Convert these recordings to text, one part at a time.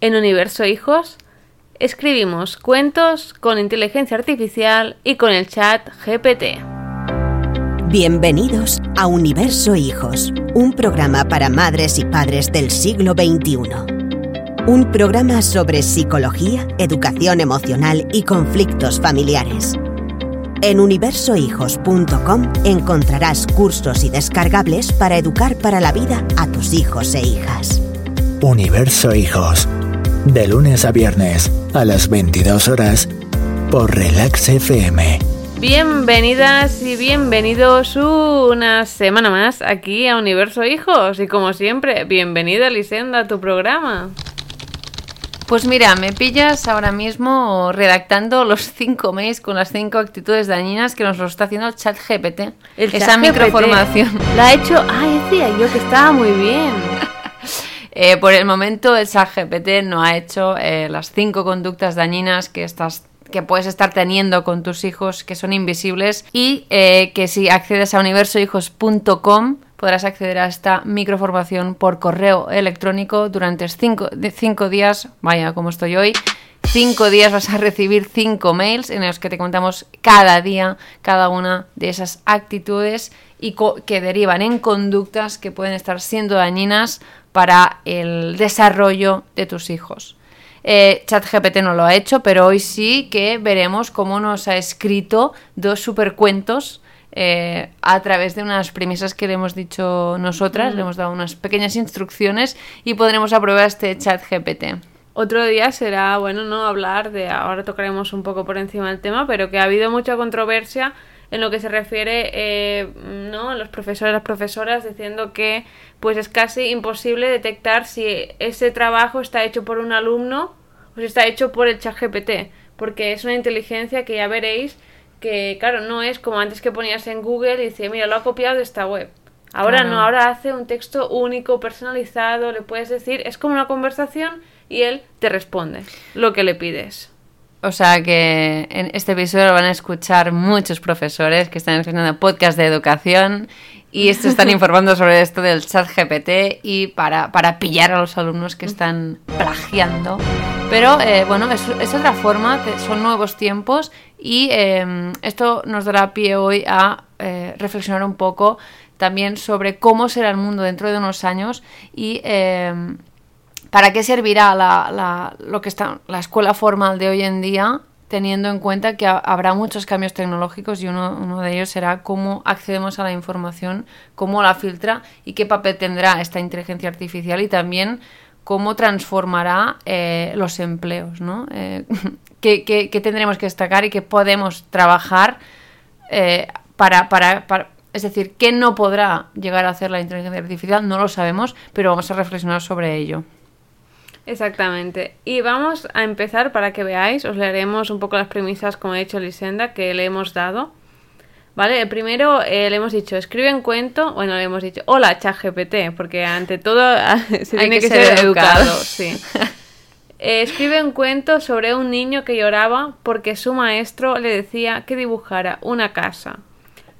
en Universo Hijos, escribimos cuentos con inteligencia artificial y con el chat GPT. Bienvenidos a Universo Hijos, un programa para madres y padres del siglo XXI. Un programa sobre psicología, educación emocional y conflictos familiares. En universohijos.com encontrarás cursos y descargables para educar para la vida a tus hijos e hijas. Universo Hijos, de lunes a viernes a las 22 horas por Relax FM. Bienvenidas y bienvenidos una semana más aquí a Universo Hijos y como siempre, bienvenida Lisenda a tu programa. Pues mira, me pillas ahora mismo redactando los cinco mails con las cinco actitudes dañinas que nos lo está haciendo el chat GPT. El Esa chat microformación. GPT. La ha hecho, ay, decía yo que estaba muy bien. Eh, por el momento el chat GPT no ha hecho eh, las cinco conductas dañinas que estás que puedes estar teniendo con tus hijos que son invisibles y eh, que si accedes a universohijos.com podrás acceder a esta microformación por correo electrónico durante cinco, cinco días, vaya como estoy hoy, cinco días vas a recibir cinco mails en los que te contamos cada día cada una de esas actitudes y que derivan en conductas que pueden estar siendo dañinas para el desarrollo de tus hijos. Eh, ChatGPT no lo ha hecho, pero hoy sí que veremos cómo nos ha escrito dos supercuentos eh, a través de unas premisas que le hemos dicho nosotras, Mm. le hemos dado unas pequeñas instrucciones y podremos aprobar este ChatGPT. Otro día será, bueno, no hablar de, ahora tocaremos un poco por encima del tema, pero que ha habido mucha controversia en lo que se refiere, eh, ¿no? Los profesores, las profesoras diciendo que pues es casi imposible detectar si ese trabajo está hecho por un alumno o si está hecho por el chat GPT, porque es una inteligencia que ya veréis que, claro, no es como antes que ponías en Google y decía, mira, lo ha copiado de esta web. Ahora Claro. no, ahora hace un texto único, personalizado, le puedes decir, es como una conversación y él te responde lo que le pides. O sea que en este episodio lo van a escuchar muchos profesores que están escuchando podcast de educación y esto están informando sobre esto del chat GPT y para, para pillar a los alumnos que están plagiando. Pero eh, bueno, es, es otra forma, son nuevos tiempos y eh, esto nos dará pie hoy a eh, reflexionar un poco también sobre cómo será el mundo dentro de unos años y eh, ¿Para qué servirá la, la- lo que está, la escuela formal de hoy en día, teniendo en cuenta que ha- habrá muchos cambios tecnológicos y uno, uno de ellos será cómo accedemos a la información, cómo la filtra y qué papel tendrá esta inteligencia artificial y también cómo transformará eh, los empleos, ¿no? Eh, qué, qué- qué tendremos que destacar y qué podemos trabajar eh, para, para, para- Es decir, ¿qué no podrá llegar a hacer la inteligencia artificial? No lo sabemos, pero vamos a reflexionar sobre ello. Exactamente. Y vamos a empezar para que veáis, os leeremos un poco las premisas, como ha dicho Lisenda, que le hemos dado. ¿Vale? Primero eh, le hemos dicho, escribe un cuento, bueno, le hemos dicho, hola ChatGPT, porque ante todo se Hay tiene que que, ser ser, educado. educado. sí. Eh, escribe un cuento sobre un niño que lloraba porque su maestro le decía que dibujara una casa.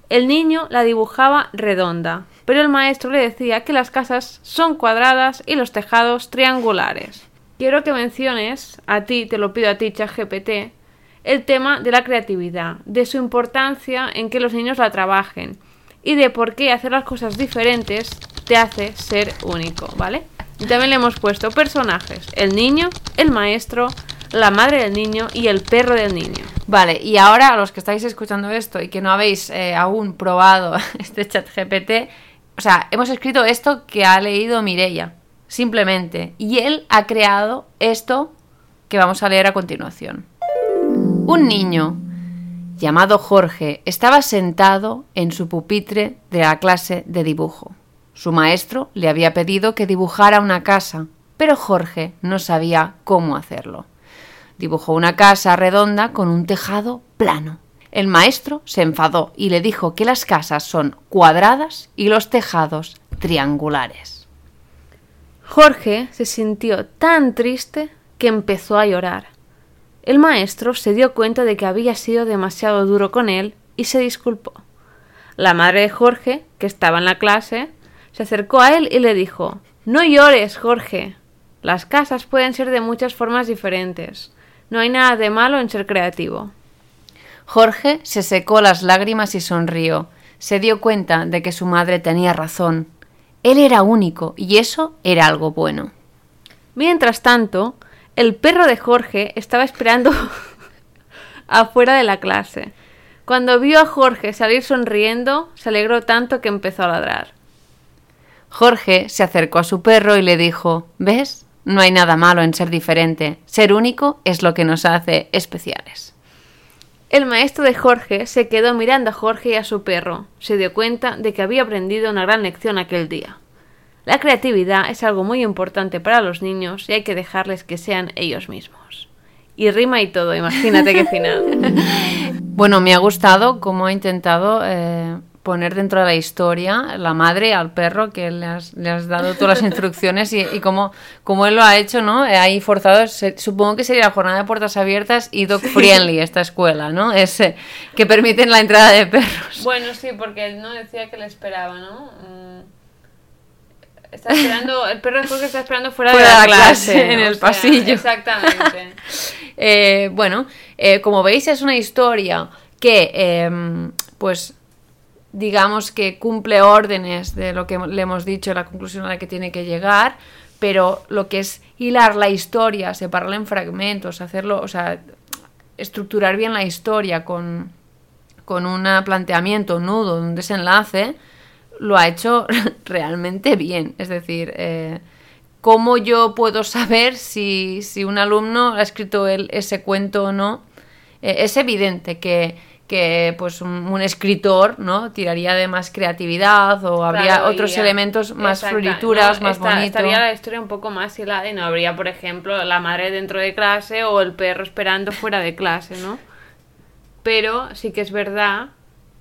El niño la dibujaba redonda, pero el maestro le decía que las casas son cuadradas y los tejados triangulares. Quiero que menciones, a ti, te lo pido a ti, ChatGPT, el tema de la creatividad, de su importancia en que los niños la trabajen y de por qué hacer las cosas diferentes te hace ser único, ¿vale? Y también le hemos puesto personajes, el niño, el maestro, la madre del niño y el perro del niño. Vale, y ahora a los que estáis escuchando esto y que no habéis eh, aún probado este chat GPT, o sea, hemos escrito esto que ha leído Mirella, simplemente, y él ha creado esto que vamos a leer a continuación. Un niño llamado Jorge estaba sentado en su pupitre de la clase de dibujo. Su maestro le había pedido que dibujara una casa, pero Jorge no sabía cómo hacerlo. Dibujó una casa redonda con un tejado plano. El maestro se enfadó y le dijo que las casas son cuadradas y los tejados triangulares. Jorge se sintió tan triste que empezó a llorar. El maestro se dio cuenta de que había sido demasiado duro con él y se disculpó. La madre de Jorge, que estaba en la clase, se acercó a él y le dijo No llores, Jorge. Las casas pueden ser de muchas formas diferentes. No hay nada de malo en ser creativo. Jorge se secó las lágrimas y sonrió. Se dio cuenta de que su madre tenía razón. Él era único y eso era algo bueno. Mientras tanto, el perro de Jorge estaba esperando afuera de la clase. Cuando vio a Jorge salir sonriendo, se alegró tanto que empezó a ladrar. Jorge se acercó a su perro y le dijo ¿Ves? No hay nada malo en ser diferente. Ser único es lo que nos hace especiales. El maestro de Jorge se quedó mirando a Jorge y a su perro. Se dio cuenta de que había aprendido una gran lección aquel día. La creatividad es algo muy importante para los niños y hay que dejarles que sean ellos mismos. Y rima y todo, imagínate qué final. bueno, me ha gustado cómo ha intentado eh, poner dentro de la historia la madre al perro que le has, dado todas las instrucciones y, cómo, él lo ha hecho, ¿no? Eh, ahí forzado, supongo que sería la jornada de puertas abiertas y dog friendly esta escuela, ¿no? Es, que permiten la entrada de perros. Bueno, sí, porque él no decía que le esperaba, ¿no? Mm, está esperando, el perro de Jorge está esperando fuera, de la, clase, en el pasillo. Exactamente. Eh, bueno, eh, como veis es una historia que, em, pues digamos que cumple órdenes de lo que le hemos dicho, la conclusión a la que tiene que llegar, pero lo que es hilar la historia, separarla en fragmentos, hacerlo, o sea, estructurar bien la historia con, con un planteamiento, nudo, un desenlace, lo ha hecho realmente bien. Es decir, eh, ¿cómo yo puedo saber si, si, un alumno ha escrito el, ese cuento o no? Eh, es evidente que que pues un, escritor no tiraría de más creatividad o habría otros elementos más florituras más bonitos estaría la historia un poco más hilada y no habría por ejemplo la madre dentro de clase o el perro esperando fuera de clase no pero sí que es verdad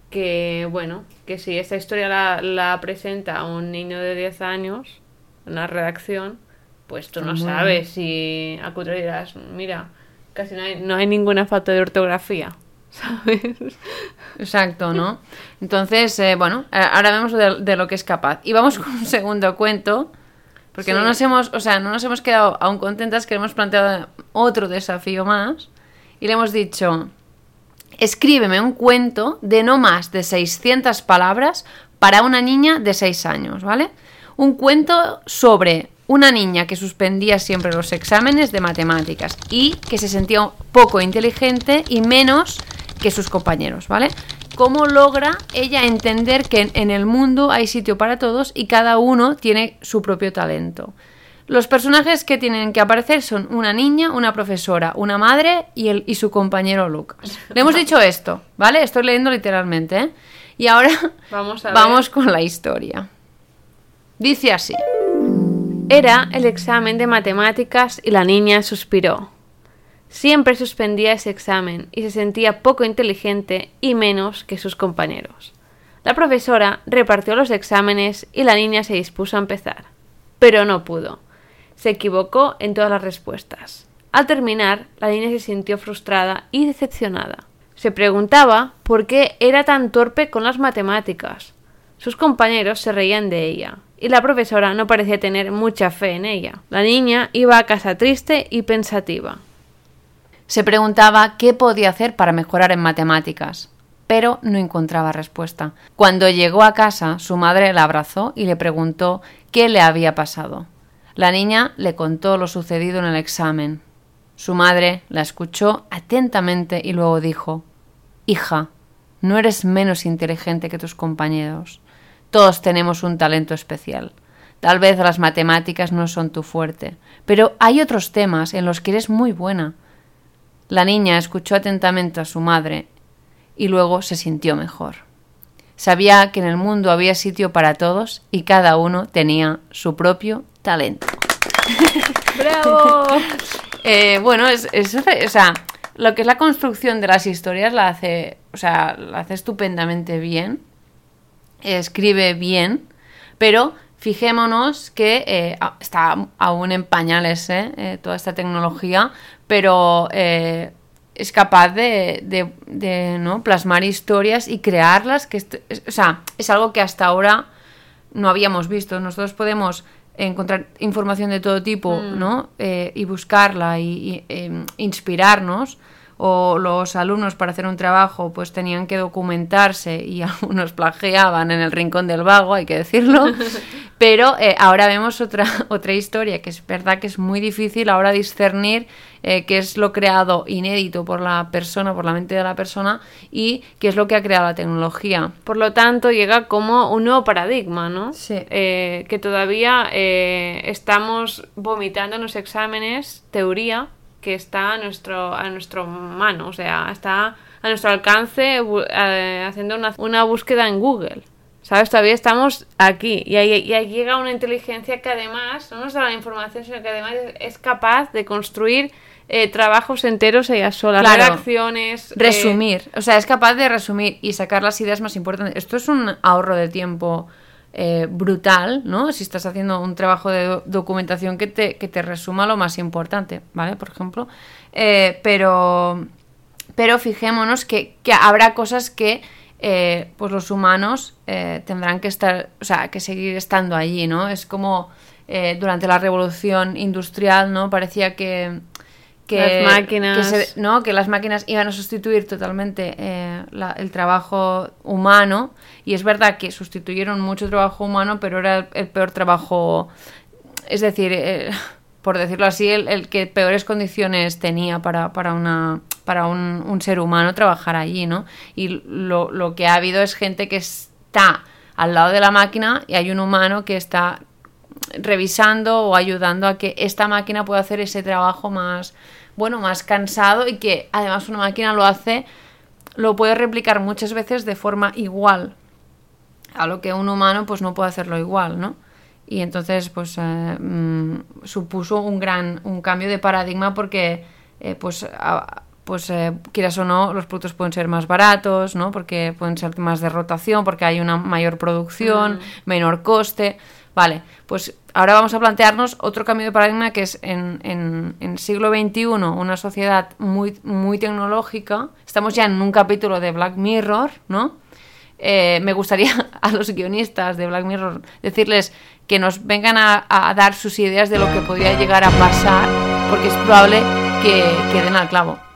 que bueno que si esta historia la, la presenta un niño de 10 años en la redacción pues tú no sabes si a dirás mira casi no hay, no hay ninguna falta de ortografía ¿sabes? Exacto, ¿no? Entonces, eh, bueno, eh, ahora vemos de, lo que es capaz. Y vamos con un segundo cuento, porque no nos hemos, o sea, no nos hemos quedado aún contentas que hemos planteado otro desafío más y le hemos dicho, escríbeme un cuento de no más de 600 palabras para una niña de 6 años, ¿vale? Un cuento sobre una niña que suspendía siempre los exámenes de matemáticas y que se sentía poco inteligente y menos que sus compañeros, ¿vale? Cómo logra ella entender que en el mundo hay sitio para todos y cada uno tiene su propio talento. Los personajes que tienen que aparecer son una niña, una profesora, una madre y, el, y su compañero Lucas. Le hemos dicho esto, ¿vale? Estoy leyendo literalmente. ¿eh? Y ahora vamos, vamos con la historia. Dice así. Era el examen de matemáticas y la niña suspiró. Siempre suspendía ese examen y se sentía poco inteligente y menos que sus compañeros. La profesora repartió los exámenes y la niña se dispuso a empezar. Pero no pudo. Se equivocó en todas las respuestas. Al terminar, la niña se sintió frustrada y decepcionada. Se preguntaba por qué era tan torpe con las matemáticas. Sus compañeros se reían de ella, y la profesora no parecía tener mucha fe en ella. La niña iba a casa triste y pensativa. Se preguntaba qué podía hacer para mejorar en matemáticas, pero no encontraba respuesta. Cuando llegó a casa, su madre la abrazó y le preguntó qué le había pasado. La niña le contó lo sucedido en el examen. Su madre la escuchó atentamente y luego dijo Hija, no eres menos inteligente que tus compañeros. Todos tenemos un talento especial. Tal vez las matemáticas no son tu fuerte, pero hay otros temas en los que eres muy buena. La niña escuchó atentamente a su madre y luego se sintió mejor. Sabía que en el mundo había sitio para todos y cada uno tenía su propio talento. ¡Bravo! Eh, bueno, es, es- o sea, lo que es la construcción de las historias la hace, o sea, la hace estupendamente bien, escribe bien, pero fijémonos que eh, está aún en pañales eh, eh, toda esta tecnología, pero es capaz de, de- de, ¿no? plasmar historias y crearlas, que es- o sea, es algo que hasta ahora no habíamos visto. Nosotros podemos encontrar información de todo tipo, ¿no? Eh, y buscarla y, y, em, inspirarnos. O los alumnos para hacer un trabajo pues tenían que documentarse y algunos plagiaban en el rincón del vago, hay que decirlo. Pero eh, ahora vemos otra, otra historia que es verdad que es muy difícil ahora discernir eh, qué es lo creado inédito por la persona, por la mente de la persona y qué es lo que ha creado la tecnología. Por lo tanto, llega como un nuevo paradigma, ¿no? Sí. Eh, que todavía estamos vomitando en los exámenes teoría que está a nuestro, a nuestro mano, o sea, está a nuestro alcance eh, haciendo una, una búsqueda en Google. ¿Sabes? Todavía estamos aquí y ahí, y ahí llega una inteligencia que además no nos da la información, sino que además es- es capaz de construir eh, trabajos enteros ella sola, Claro. redacciones. eh, Resumir, o sea, es capaz de resumir y sacar las ideas más importantes. Esto es un ahorro de tiempo eh, brutal, ¿no? Si estás haciendo un trabajo de do- documentación que te, que te resuma lo más importante, ¿vale? Por ejemplo. Eh, pero, pero fijémonos que, que habrá cosas que eh, pues los humanos tendrán que estar, o sea, que seguir estando allí, ¿no? Es como durante la revolución industrial, ¿no? Parecía que que, Las máquinas. que se- ¿no? que las máquinas iban a sustituir totalmente eh, la- el trabajo humano y es verdad que sustituyeron mucho trabajo humano pero era el, peor trabajo es decir eh, por decirlo así el, el que peores condiciones tenía para, para una para un, un ser humano trabajar allí no y lo, lo que ha habido es gente que está al lado de la máquina y hay un humano que está revisando o ayudando a que esta máquina pueda hacer ese trabajo más, bueno, más cansado y que además una máquina lo hace, lo puede replicar muchas veces de forma igual a lo que un humano pues no puede hacerlo igual, ¿no? Y entonces pues eh, mm, supuso un gran un cambio de paradigma porque eh, pues a- pues eh, quieras o no los productos pueden ser más baratos, ¿no? Porque pueden ser más de rotación, porque hay una mayor producción, menor coste. Vale, pues ahora vamos a plantearnos otro cambio de paradigma que es en, en, siglo XXI, una sociedad muy, muy tecnológica. Estamos ya en un capítulo de Black Mirror, ¿no? Eh, me gustaría a los guionistas de Black Mirror decirles que nos vengan a, a dar sus ideas de lo que podría llegar a pasar, porque es probable que, que den al clavo.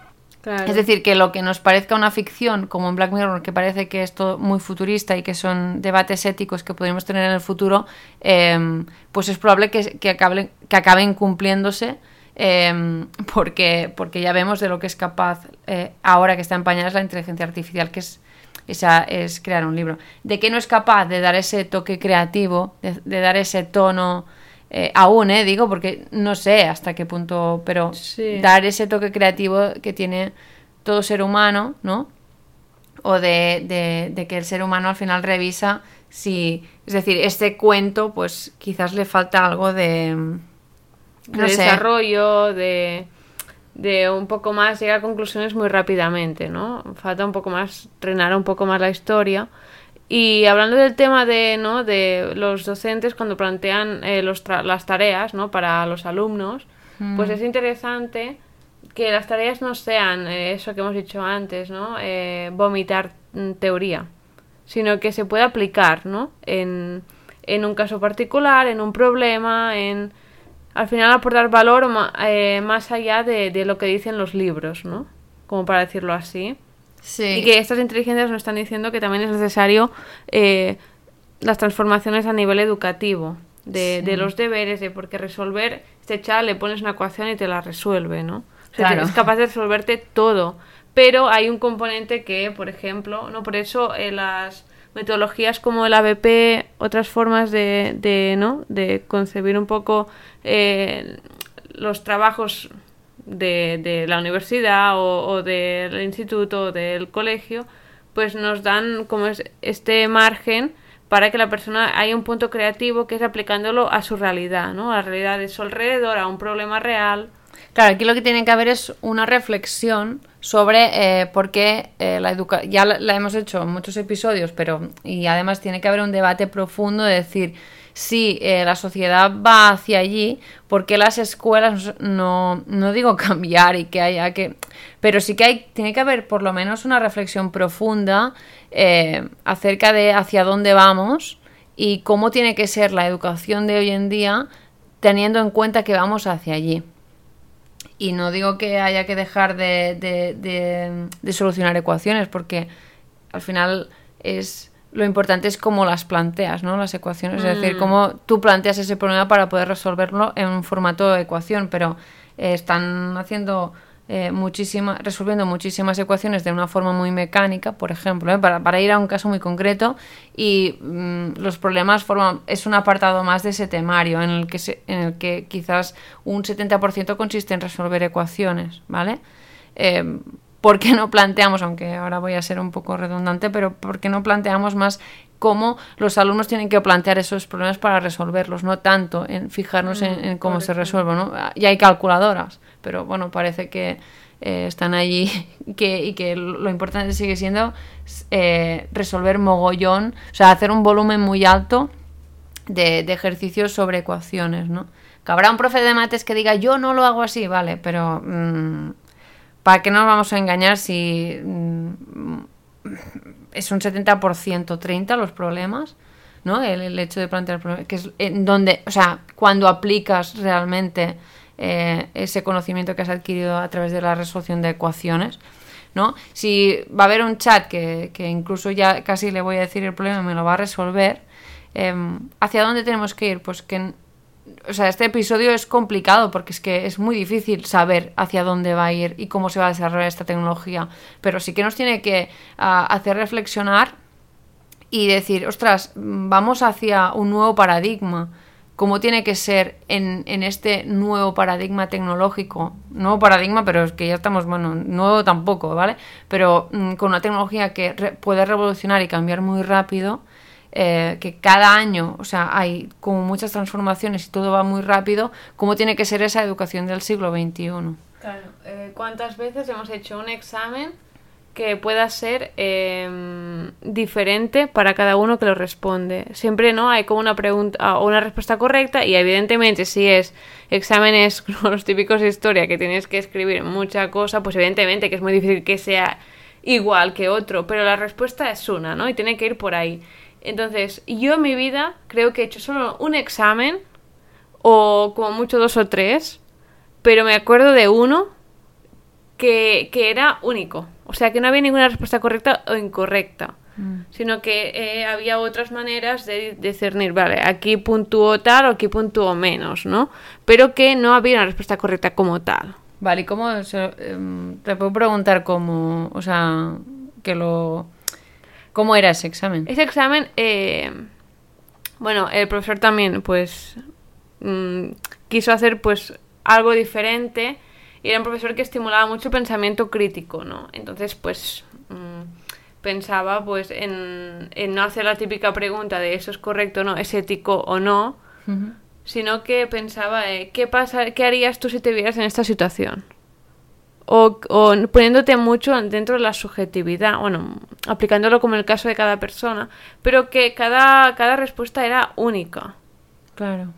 Es decir, que lo que nos parezca una ficción, como en Black Mirror, que parece que es todo muy futurista y que son debates éticos que podríamos tener en el futuro, eh, pues es probable que, que, acaben, que acaben cumpliéndose. eh, porque, porque ya vemos de lo que es capaz eh, ahora que está en pañales la inteligencia artificial, que es, esa, es crear un libro. De que no es capaz de dar ese toque creativo, de dar ese tono, eh, aún, eh, digo, porque no sé hasta qué punto, pero Sí. dar ese toque creativo que tiene todo ser humano, ¿no? O de, de- de que el ser humano al final revisa si, es decir, este cuento, pues quizás le falta algo de, de no sé, desarrollo, de, de un poco más, llegar a conclusiones muy rápidamente, ¿no? Falta un poco más, trenar un poco más la historia. Y hablando del tema de, ¿no? de los docentes cuando plantean eh, los tra- las tareas ¿no? para los alumnos, pues es interesante que las tareas no sean eh, eso que hemos dicho antes, ¿no? Eh, vomitar mm, teoría, sino que se pueda aplicar, ¿no? En, en un caso particular, en un problema, en al final aportar valor ma- eh, más allá de, de lo que dicen los libros, ¿no? Como para decirlo así. Sí, Y que estas inteligencias nos están diciendo que también es necesario eh, las transformaciones a nivel educativo, de, de los deberes, de porque resolver, este chaval le pones una ecuación y te la resuelve, ¿no? O sea, Claro. es capaz de resolverte todo. Pero hay un componente que, por ejemplo, no por eso eh, las metodologías como el ABP, otras formas de, de, ¿no? de concebir un poco eh, los trabajos de, de la universidad o, o del instituto o del colegio, pues nos dan como es- este margen para que la persona haya un punto creativo que es aplicándolo a su realidad, ¿no? A la realidad de su alrededor, a un problema real. Claro, aquí lo que tiene que haber es una reflexión sobre eh, por qué eh, la educación, ya la, la hemos hecho en muchos episodios, pero y además tiene que haber un debate profundo de decir si eh, la sociedad va hacia allí, ¿por qué las escuelas no, no digo cambiar y que haya que... Pero sí que hay, tiene que haber por lo menos una reflexión profunda eh, acerca de hacia dónde vamos y cómo tiene que ser la educación de hoy en día teniendo en cuenta que vamos hacia allí. Y no digo que haya que dejar de, de, de, de solucionar ecuaciones, porque al final es lo importante es cómo las planteas, ¿no? Las ecuaciones, es decir, Mm. cómo tú planteas ese problema para poder resolverlo en un formato de ecuación, pero eh, están haciendo eh, muchísimas, resolviendo muchísimas ecuaciones de una forma muy mecánica, por ejemplo, ¿eh? para, para ir a un caso muy concreto, y mm, los problemas forman, es un apartado más de ese temario en el que, se- en el que quizás un 70% consiste en resolver ecuaciones, ¿vale? Eh, ¿Por qué no planteamos, aunque ahora voy a ser un poco redundante, pero por qué no planteamos más cómo los alumnos tienen que plantear esos problemas para resolverlos, no tanto en fijarnos en, en cómo se resuelven, ¿no? Ya hay calculadoras, pero bueno, parece que eh, están allí que, y que lo importante sigue siendo eh, resolver mogollón, o sea, hacer un volumen muy alto de, de ejercicios sobre ecuaciones, ¿no? Que habrá un profe de mates que diga yo no lo hago así, vale, pero mm, ¿para qué nos vamos a engañar si mm, es un 70% 30 los problemas? ¿no? El, el hecho de plantear problemas, que es en donde, o sea, cuando aplicas realmente eh, ese conocimiento que has adquirido a través de la resolución de ecuaciones, ¿no? Si va a haber un chat que, que incluso ya casi le voy a decir el problema y me lo va a resolver, eh, ¿hacia dónde tenemos que ir? Pues que, o sea, este episodio es complicado porque es que es muy difícil saber hacia dónde va a ir y cómo se va a desarrollar esta tecnología, pero sí que nos tiene que ah, hacer reflexionar y decir, ostras, vamos hacia un nuevo paradigma. ¿Cómo tiene que ser en, en este nuevo paradigma tecnológico? Nuevo paradigma, pero es que ya estamos, bueno, nuevo tampoco, ¿vale? Pero mm, con una tecnología que re- puede revolucionar y cambiar muy rápido, eh, que cada año, o sea, hay como muchas transformaciones y todo va muy rápido, ¿cómo tiene que ser esa educación del siglo XXI? Claro. eh, ¿Cuántas veces hemos hecho un examen que pueda ser eh, diferente para cada uno que lo responde? Siempre no hay como una pregunta o una respuesta correcta y evidentemente si es exámenes los típicos de historia que tienes que escribir mucha cosa, pues evidentemente que es muy difícil que sea igual que otro, pero la respuesta es una, ¿no? Y tiene que ir por ahí. Entonces, yo en mi vida creo que he hecho solo un examen o como mucho dos o tres, pero me acuerdo de uno que, que era único. O sea, que no había ninguna respuesta correcta o incorrecta. Sino que eh, había otras maneras de discernir, vale, aquí puntúo tal o aquí puntúo menos, ¿no? Pero que no había una respuesta correcta como tal. Vale, ¿y cómo se- em, te puedo preguntar cómo, o sea, que lo cómo era ese examen? Ese examen, eh, bueno, el profesor también, pues, mm, quiso hacer, pues, algo diferente. Y era un profesor que estimulaba mucho el pensamiento crítico, ¿no? Entonces, pues, mm, pensaba, pues, en, en no hacer la típica pregunta de eso es correcto o no, es ético o no, sino que pensaba, eh, ¿qué pasa, qué harías tú si te vieras en esta situación? O, o poniéndote mucho dentro de la subjetividad, bueno, aplicándolo como el caso de cada persona, pero que cada, cada respuesta era única. Claro.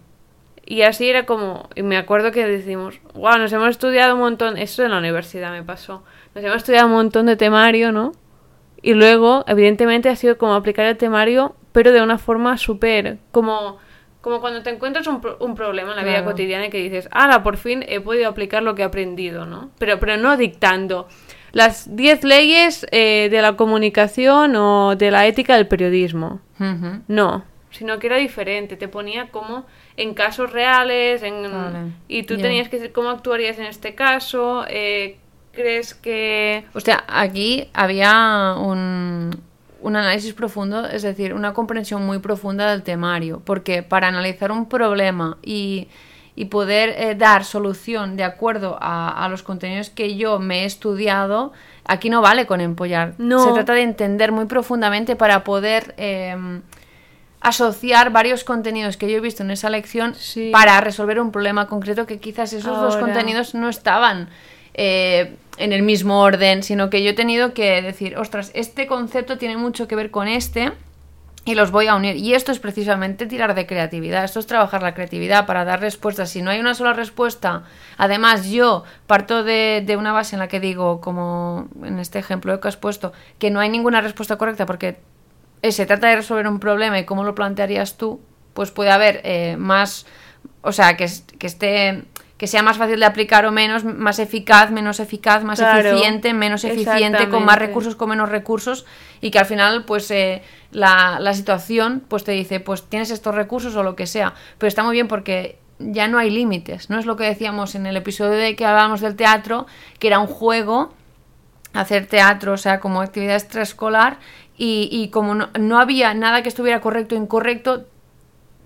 Y así era como, y me acuerdo que decimos, wow, nos hemos estudiado un montón, esto en la universidad me pasó, nos hemos estudiado un montón de temario, ¿no? Y luego, evidentemente, ha sido como aplicar el temario, pero de una forma súper, como, como cuando te encuentras un, pro- un problema en la vida cotidiana y que dices, ah, por fin he podido aplicar lo que he aprendido, ¿no? Pero, pero no dictando. Las 10 leyes eh, de la comunicación o de la ética del periodismo. No, sino que era diferente, te ponía como en casos reales, en, Vale, y tú tenías que decir cómo actuarías en este caso, eh, crees que... O sea, aquí había un, un análisis profundo, es decir, una comprensión muy profunda del temario, porque para analizar un problema y, y poder eh, dar solución de acuerdo a, a los contenidos que yo me he estudiado, aquí no vale con empollar. No. Se trata de entender muy profundamente para poder... em, asociar varios contenidos que yo he visto en esa lección Sí. para resolver un problema concreto que quizás esos dos contenidos no estaban eh, en el mismo orden, sino que yo he tenido que decir, ostras, este concepto tiene mucho que ver con este y los voy a unir. Y esto es precisamente tirar de creatividad, esto es trabajar la creatividad para dar respuestas. Si no hay una sola respuesta, además yo parto de, una base en la que digo, como en este ejemplo que has puesto, que no hay ninguna respuesta correcta porque eh, se trata de resolver un problema y cómo lo plantearías tú, pues puede haber eh, más, o sea, que esté que sea más fácil de aplicar o menos, más eficaz, menos eficaz, más Claro, eficiente, menos eficiente, con más recursos, con menos recursos, y que al final, pues, eh, la, la situación, pues te dice, pues tienes estos recursos o lo que sea. Pero está muy bien porque ya no hay límites, ¿no? Es lo que decíamos en el episodio de que hablábamos del teatro, que era un juego, hacer teatro, o sea, como actividad extraescolar, y, y como no, no había nada que estuviera correcto o incorrecto,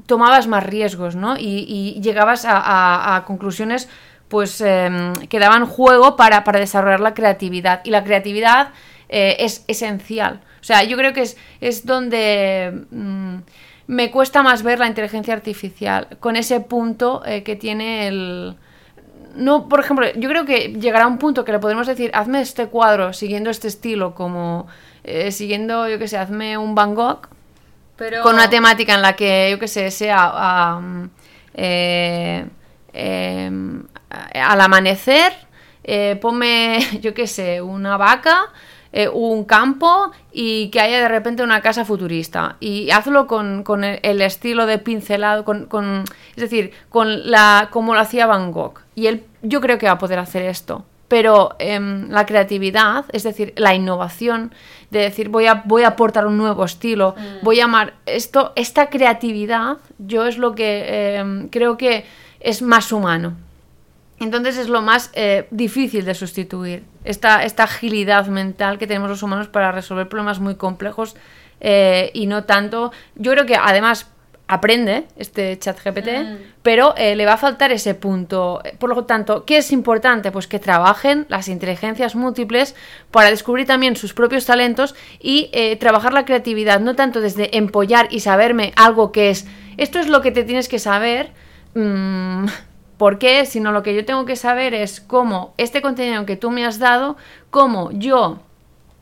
tomabas más riesgos, ¿no? Y, y llegabas a, conclusiones pues em, que daban juego para, para desarrollar la creatividad. Y la creatividad eh, es esencial. O sea, yo creo que es, es donde mm, me cuesta más ver la inteligencia artificial, con ese punto eh, que tiene el... No, por ejemplo, yo creo que llegará un punto que le podremos decir, hazme este cuadro siguiendo este estilo, como eh, siguiendo, yo qué sé, hazme un Van Gogh, Con una temática en la que, yo qué sé, sea am, eh, em, al amanecer, eh, ponme, yo qué sé, una vaca, eh, un campo y que haya de repente una casa futurista. Y hazlo con, con el estilo de pincelado, con, con- es decir, con la como lo hacía Van Gogh. Y él, yo creo que va a poder hacer esto. Pero em, la creatividad, es decir, la innovación, de decir voy a, voy a aportar un nuevo estilo, voy a amar esto, esta creatividad, yo es lo que em, creo que es más humano. Entonces es lo más eh, difícil de sustituir, esta, esta agilidad mental que tenemos los humanos para resolver problemas muy complejos eh, y no tanto... Yo creo que además aprende este chat GPT, pero eh, le va a faltar ese punto. Por lo tanto, ¿qué es importante? Pues que trabajen las inteligencias múltiples para descubrir también sus propios talentos y eh, trabajar la creatividad, no tanto desde empollar y saberme algo que es, esto es lo que te tienes que saber, mm, ¿Por qué? Sino lo que yo tengo que saber es cómo este contenido que tú me has dado, cómo yo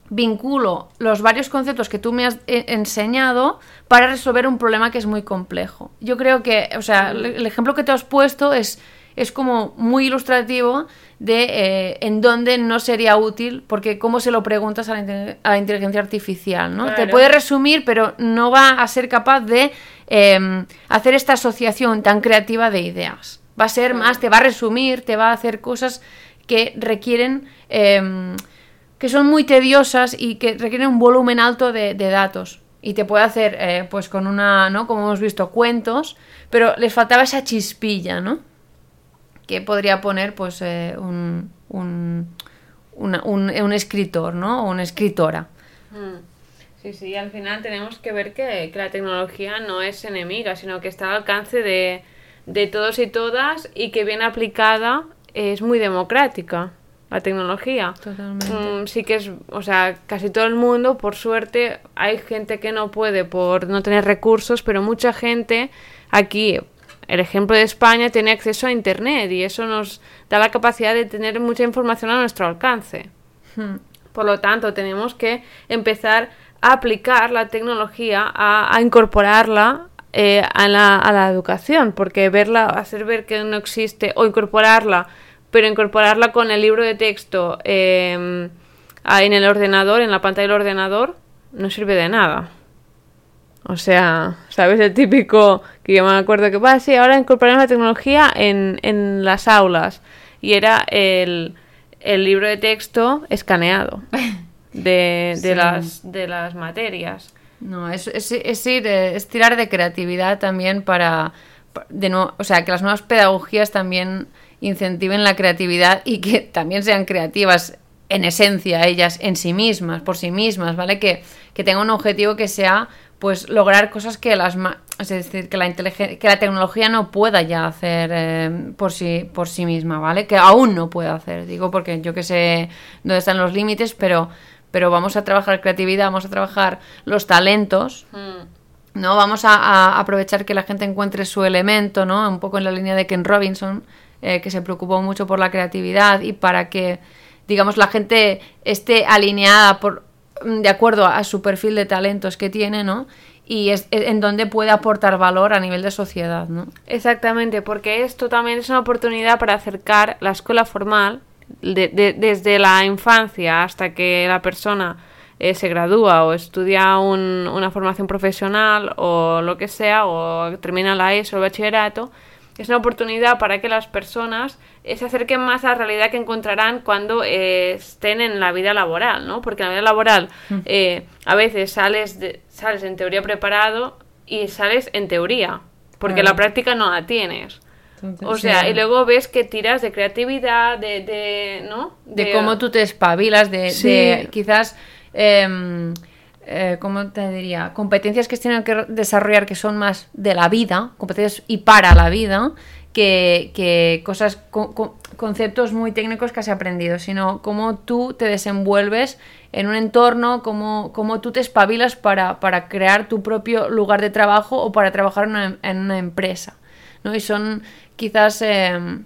vinculo los varios conceptos que tú me has eh, enseñado para resolver un problema que es muy complejo. Yo creo que, o sea, el, ejemplo que te has puesto es, es como muy ilustrativo de eh, en dónde no sería útil, porque cómo se lo preguntas a la, inte- a la inteligencia artificial, ¿no? Te puede resumir, pero no va a ser capaz de eh, hacer esta asociación tan creativa de ideas. Va a ser más, te va a resumir, te va a hacer cosas que requieren, eh, que son muy tediosas y que requieren un volumen alto de, datos. Y te puede hacer, eh, pues con una, ¿no? Como hemos visto, cuentos, pero les faltaba esa chispilla, ¿no? que podría poner pues eh, un, un, un, un escritor, ¿no? O una escritora. Mm. Sí, sí, al final tenemos que ver que, que la tecnología no es enemiga, sino que está al alcance de, de todos y todas y que bien aplicada es muy democrática la tecnología. Totalmente. Mm, sí que es, o sea, casi todo el mundo, por suerte, hay gente que no puede por no tener recursos, pero mucha gente aquí, el ejemplo de España, tiene acceso a Internet y eso nos da la capacidad de tener mucha información a nuestro alcance. Hmm. Por lo tanto, tenemos que empezar a aplicar la tecnología, a, a incorporarla eh, a, la, a la educación, porque verla, hacer ver que no existe, o incorporarla, pero incorporarla con el libro de texto eh, en el ordenador, en la pantalla del ordenador, no sirve de nada. O sea, ¿sabes? El típico que yo me acuerdo que, va, sí, ahora incorporamos la tecnología en, en las aulas. Y era el, el libro de texto escaneado de, de, Sí. las, de las materias. No, es, es, es ir, eh, es tirar de creatividad también para, pa- de nuevo, o sea, que las nuevas pedagogías también incentiven la creatividad y que también sean creativas en esencia ellas, en sí mismas, por sí mismas, ¿vale? Que, que tengan un objetivo que sea, pues, lograr cosas que las, es decir, que la que la tecnología no pueda ya hacer eh, por sí, por sí misma, ¿vale? Que aún no puede hacer, digo, porque yo que sé dónde están los límites, pero, pero vamos a trabajar creatividad, vamos a trabajar los talentos ¿no? Vamos a, a aprovechar que la gente encuentre su elemento, ¿no? Un poco en la línea de Ken Robinson, eh, que se preocupó mucho por la creatividad y para que, digamos, la gente esté alineada por, de acuerdo a su perfil de talentos que tiene, ¿no? Y es, es en donde puede aportar valor a nivel de sociedad, ¿no? Exactamente, porque esto también es una oportunidad para acercar la escuela formal de- de- desde la infancia hasta que la persona eh, se gradúa o estudia un- una formación profesional o lo que sea, o termina la ESO o el bachillerato. Es una oportunidad para que las personas eh, se acerquen más a la realidad que encontrarán cuando eh, estén en la vida laboral, ¿no? Porque en la vida laboral eh, a veces sales, de- sales en teoría preparado y sales en teoría, porque la práctica no la tienes. Entonces, O sea, sí. y luego ves que tiras de creatividad, de, de ¿no? de cómo tú te espabilas, de, Sí. de quizás, em, eh, ¿cómo te diría? Competencias que tienen que desarrollar que son más de la vida, competencias y para la vida, que, que cosas, co- co- conceptos muy técnicos que has aprendido, sino cómo tú te desenvuelves en un entorno, cómo, cómo tú te espabilas para, para crear tu propio lugar de trabajo o para trabajar en una, en una empresa. ¿no? Y son quizás... em,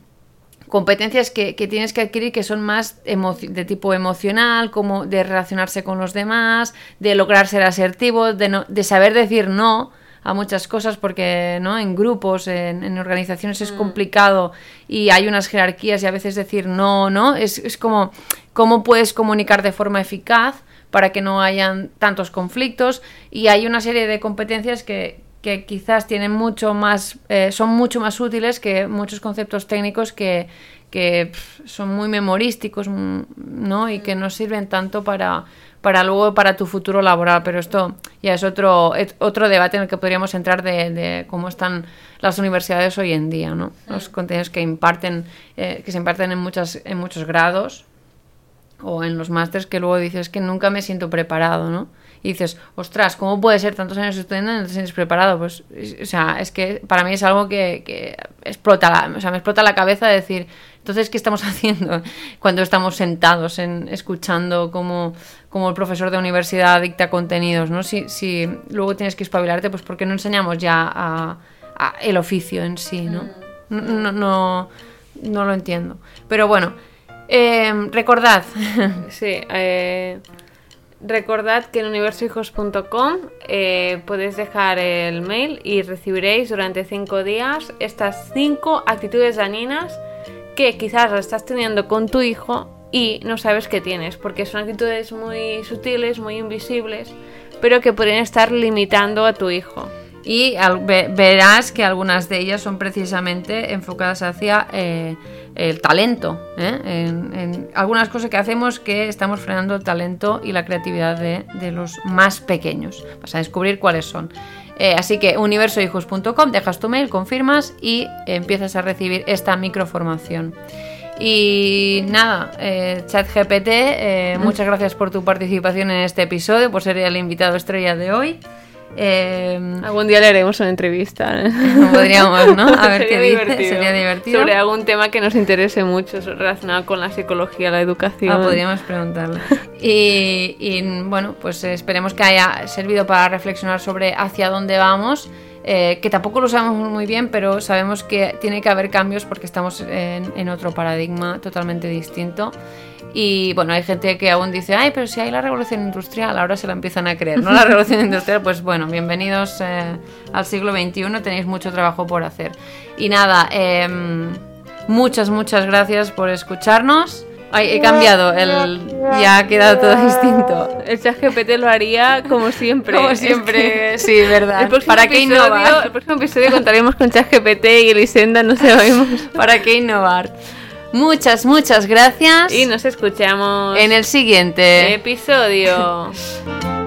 competencias que, que tienes que adquirir que son más de tipo emocional, como de relacionarse con los demás, de lograr ser asertivo, de, no- de saber decir no a muchas cosas porque no en grupos en, en organizaciones es complicado y hay unas jerarquías y a veces decir no no es, es como cómo puedes comunicar de forma eficaz para que no hayan tantos conflictos y hay una serie de competencias que, que quizás tienen mucho más, eh, son mucho más útiles que muchos conceptos técnicos que, que son muy memorísticos, mm, ¿no? Y que no sirven tanto para, para luego para tu futuro laboral. Pero esto ya es otro, otro debate en el que podríamos entrar de, de cómo están las universidades hoy en día, ¿no? Los contenidos que imparten, eh, que se imparten en muchas, en muchos grados o en los másters que luego dices que nunca me siento preparado, ¿no? Y dices, ostras, ¿cómo puede ser tantos años estudiando y no te sientes preparado? Pues, es- o sea, es que para mí es algo que, que explota, la, o sea, me explota la cabeza de decir, entonces, ¿qué estamos haciendo cuando estamos sentados en, escuchando cómo, cómo el profesor de universidad dicta contenidos, ¿no? Si, si luego tienes que espabilarte, pues ¿por qué no enseñamos ya a, a el oficio en sí, ¿no? No, no, no, no lo entiendo. Pero bueno, eh, recordad, Sí, eh, recordad que en universohijos.com eh, podéis dejar el mail y recibiréis durante cinco días estas cinco actitudes dañinas que quizás estás teniendo con tu hijo y no sabes que tienes, porque son actitudes muy sutiles, muy invisibles, pero que podrían estar limitando a tu hijo. Y verás que algunas de ellas son precisamente enfocadas hacia eh, el talento. ¿eh? En, en algunas cosas que hacemos que estamos frenando el talento y la creatividad de, de los más pequeños. Vas a descubrir cuáles son. Eh, así que universohijos.com, dejas tu mail, confirmas y empiezas a recibir esta microformación. Y nada, eh, ChatGPT, muchas gracias por tu participación en este episodio, por ser el invitado estrella de hoy. Eh, Algún día le haremos una entrevista. ¿eh? Podríamos, ¿no? A ver Sería qué dice, divertido. sería divertido. Sobre algún tema que nos interese mucho relacionado con la psicología, la educación. Ah, podríamos preguntarle. Y, y, bueno, pues esperemos que haya servido para reflexionar sobre hacia dónde vamos, eh, que tampoco lo sabemos muy bien, pero sabemos que tiene que haber cambios porque estamos en, otro paradigma totalmente distinto. Y bueno, hay gente que aún dice, ay, pero si hay la revolución industrial, ahora se la empiezan a creer, ¿no? La revolución industrial, pues bueno, bienvenidos eh, al siglo XXI, tenéis mucho trabajo por hacer. Y nada, em, muchas, muchas gracias por escucharnos. Ay, he cambiado, el, ya ha quedado todo distinto. El chat GPT lo haría como siempre. Como Es siempre, que- sí, verdad. El próximo, ¿Para qué episodio, innovar? el próximo episodio contaremos con ChatGPT y Elisenda, no sabemos. ¿Para qué innovar? Muchas, muchas gracias. Y nos escuchamos en el siguiente. episodio.